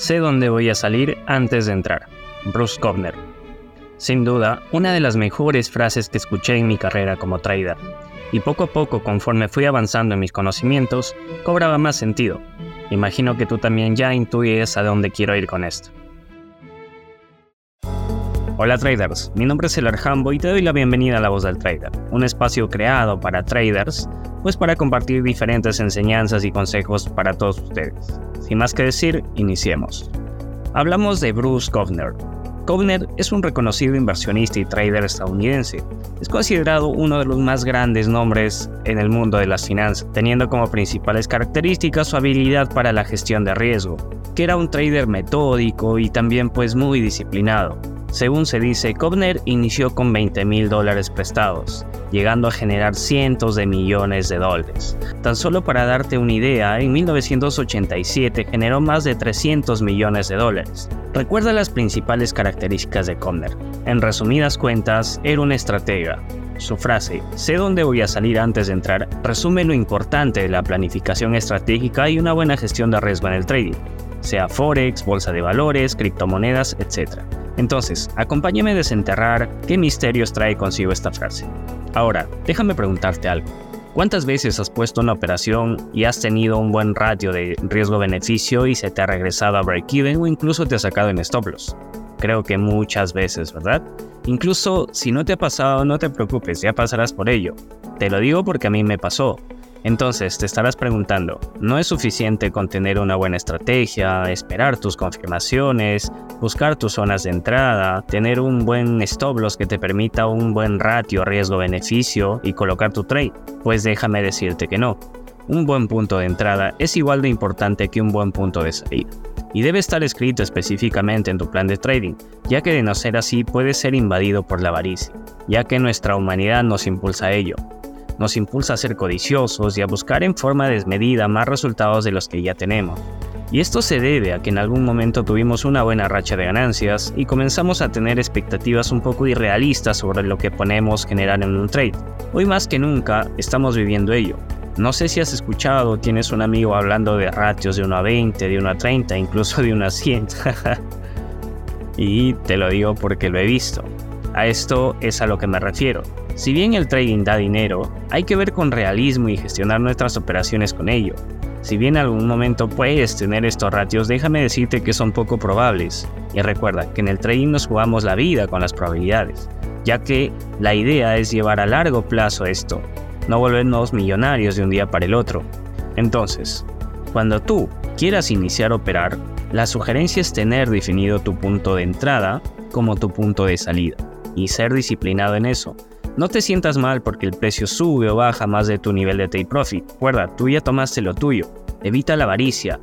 sé dónde voy a salir antes de entrar. Bruce Kovner. Sin duda, una de las mejores frases que escuché en mi carrera como trader. Y poco a poco, conforme fui avanzando en mis conocimientos, cobraba más sentido. Imagino que tú también ya intuyes a dónde quiero ir con esto. Hola traders, mi nombre es El Arjambo y te doy la bienvenida a La Voz del Trader, un espacio creado para traders, pues para compartir diferentes enseñanzas y consejos para todos ustedes. Sin más que decir, iniciemos. Hablamos de Bruce Kovner. Kovner es un reconocido inversionista y trader estadounidense. Es considerado uno de los más grandes nombres en el mundo de las finanzas, teniendo como principales características su habilidad para la gestión de riesgo, que era un trader metódico y también pues muy disciplinado. Según se dice, Kovner inició con 20 mil dólares prestados, llegando a generar cientos de millones de dólares. Tan solo para darte una idea, en 1987 generó más de 300 millones de dólares. Recuerda las principales características de Kovner. En resumidas cuentas, era un estratega. Su frase, sé dónde voy a salir antes de entrar, resume lo importante de la planificación estratégica y una buena gestión de riesgo en el trading, sea forex, bolsa de valores, criptomonedas, etc. Entonces, acompáñame a desenterrar qué misterios trae consigo esta frase. Ahora, déjame preguntarte algo. ¿Cuántas veces has puesto una operación y has tenido un buen ratio de riesgo-beneficio y se te ha regresado a break-even o incluso te ha sacado en stop loss? Creo que muchas veces, ¿verdad? Incluso si no te ha pasado, no te preocupes, ya pasarás por ello. Te lo digo porque a mí me pasó. Entonces te estarás preguntando, ¿no es suficiente con tener una buena estrategia, esperar tus confirmaciones, buscar tus zonas de entrada, tener un buen stop loss que te permita un buen ratio riesgo-beneficio y colocar tu trade? Pues déjame decirte que no. Un buen punto de entrada es igual de importante que un buen punto de salida. Y debe estar escrito específicamente en tu plan de trading, ya que de no ser así puede ser invadido por la avaricia, ya que nuestra humanidad nos impulsa a ello nos impulsa a ser codiciosos y a buscar en forma desmedida más resultados de los que ya tenemos. Y esto se debe a que en algún momento tuvimos una buena racha de ganancias y comenzamos a tener expectativas un poco irrealistas sobre lo que ponemos generar en un trade. Hoy más que nunca estamos viviendo ello. No sé si has escuchado tienes un amigo hablando de ratios de 1 a 20, de 1 a 30, incluso de 1 a 100. y te lo digo porque lo he visto. A esto es a lo que me refiero. Si bien el trading da dinero, hay que ver con realismo y gestionar nuestras operaciones con ello. Si bien en algún momento puedes tener estos ratios, déjame decirte que son poco probables. Y recuerda que en el trading nos jugamos la vida con las probabilidades, ya que la idea es llevar a largo plazo esto, no volvernos millonarios de un día para el otro. Entonces, cuando tú quieras iniciar a operar, la sugerencia es tener definido tu punto de entrada como tu punto de salida y ser disciplinado en eso no te sientas mal porque el precio sube o baja más de tu nivel de take profit. Recuerda, tú ya tomaste lo tuyo. Evita la avaricia,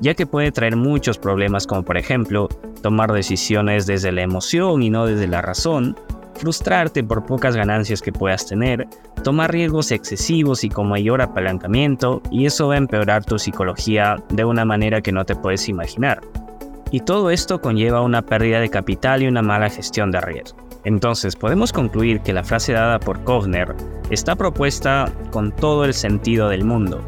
ya que puede traer muchos problemas como por ejemplo tomar decisiones desde la emoción y no desde la razón, frustrarte por pocas ganancias que puedas tener, tomar riesgos excesivos y con mayor apalancamiento, y eso va a empeorar tu psicología de una manera que no te puedes imaginar. Y todo esto conlleva una pérdida de capital y una mala gestión de riesgo. Entonces podemos concluir que la frase dada por Kovner está propuesta con todo el sentido del mundo,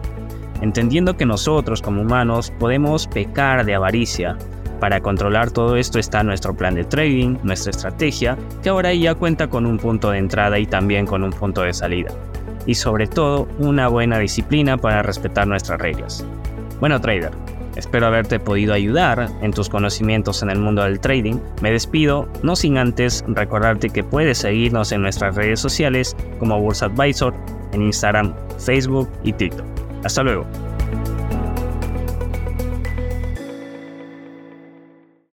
entendiendo que nosotros como humanos podemos pecar de avaricia. Para controlar todo esto está nuestro plan de trading, nuestra estrategia, que ahora ya cuenta con un punto de entrada y también con un punto de salida. Y sobre todo, una buena disciplina para respetar nuestras reglas. Bueno trader, Espero haberte podido ayudar en tus conocimientos en el mundo del trading. Me despido, no sin antes recordarte que puedes seguirnos en nuestras redes sociales como Bursa Advisor, en Instagram, Facebook y TikTok. Hasta luego.